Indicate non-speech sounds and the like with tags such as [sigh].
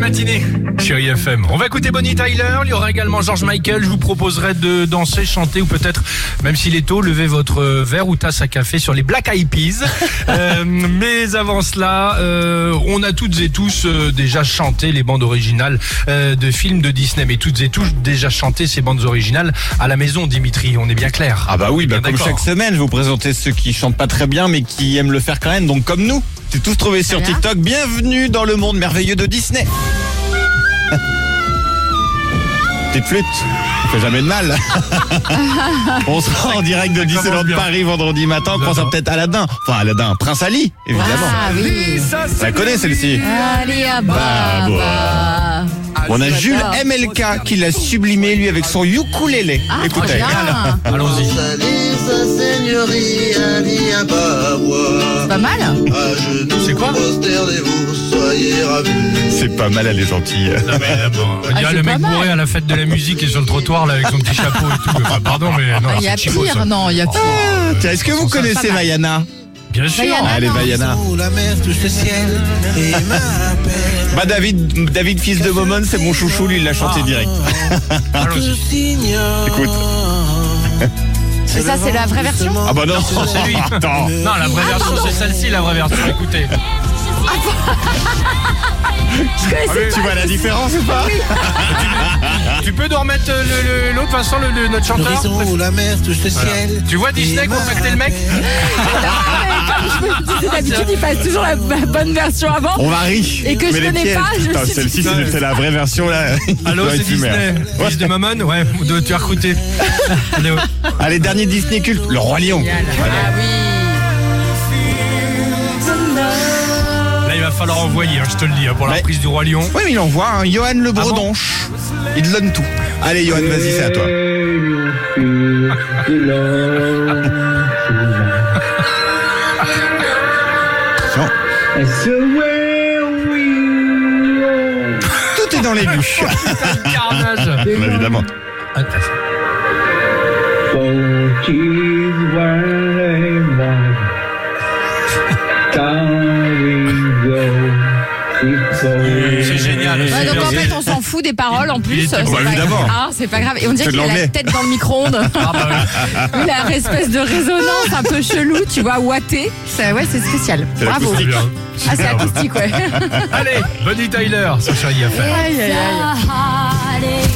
matinée, chérie FM. On va écouter Bonnie Tyler, il y aura également George Michael. Je vous proposerai de danser, chanter ou peut-être, même s'il est tôt, lever votre verre ou tasse à café sur les Black Eyed Peas. [laughs] Euh, mais avant cela, euh, on a toutes et tous euh, déjà chanté les bandes originales de films de Disney. Mais toutes et tous déjà chanté ces bandes originales à la maison, Dimitri. On est bien clair. Ah bah oui, bah comme chaque semaine, je vous présenter ceux qui chantent pas très bien mais qui aiment le faire quand même, donc comme nous. C'est tous trouvé sur. TikTok. Bienvenue dans le monde merveilleux de Disney. [laughs] Petite flûte, ça fait jamais de mal. [laughs] [laughs] on sera en direct de Disneyland bien. Paris vendredi matin. On pense J'adore. peut-être Aladdin. Enfin Aladdin, Prince Ali, évidemment. Ah oui. Ça, la connaissez celle-ci Allez, ah bah, Bah, bah. On a Jules. MLK qui l'a sublimé lui avec son ukulélé. Ah, Écoutez. bien. Allons-y. Sa seigneurie, pas C'est pas mal. C'est quoi. C'est pas mal, elle est gentille. Non, mais, euh, bon, on dirait c'est le pas mec mal. bourré à la fête de la musique et sur le trottoir là avec son petit chapeau et tout. Enfin, pardon, mais non, Ah, Il y c'est a ça. pire, non, il y a pire. Tiens, est-ce que vous connaissez. Vaiana Bien sûr. Vaiana. Allez, non. Vaiana. Où la mer touche le ciel et m'appelle. [laughs] Bah David, David fils de Momon, c'est mon chouchou, lui il l'a chanté Ah. direct. Allons-y. [laughs] Écoute. Mais ça, c'est la vraie version Ah bah non, Ça, c'est lui. Attends. Non, la vraie version, c'est celle-ci, la vraie version. Écoutez. Ah oui, Tu vois la différence ou pas [laughs] Tu peux nous remettre euh, le- le- l'autre, Vincent, le, le- notre chanteur L'horizon où la mer touche le ciel. Tu vois Disney et contacter le mec D'habitude, il passe toujours la la bonne version avant. On varie. Et que je Mais les connais pièges, pas, je putain, me suis Celle-ci, dit- c'est c'est la vraie version là. [laughs] Allô, Ouais, c'est tu meurs. Disney. Ouais. Fils de Mammon Ouais, de- tu as recruté. [laughs] Allez, ouais. Allez, dernier Disney culte, le Roi Lion. Ah oui. Va falloir envoyer, hein, je te le dis, hein, pour la Ouais. reprise du Roi Lion. Oui, mais il envoie un Johan Le Ah bon Bredonche. il te donne tout. Allez, Johan, vas-y, c'est à toi. Tout est dans les bûches. Carnage. [laughs] évidemment. C'est génial. Ouais, donc en fait, on s'en fout des paroles en plus. c'est pas évidemment. grave. Ah, c'est pas grave. Et on dirait qu'il a la tête dans le micro-ondes. [laughs] Ah, bah. Il a une espèce de résonance un peu chelou, tu vois, ouaté. Ouais, c'est spécial. Bravo. Bien. Ah, c'est acoustique, ouais. [laughs] Allez, Bonnie Tyler sur Chérie FM. Aïe, aïe, aïe. Allez.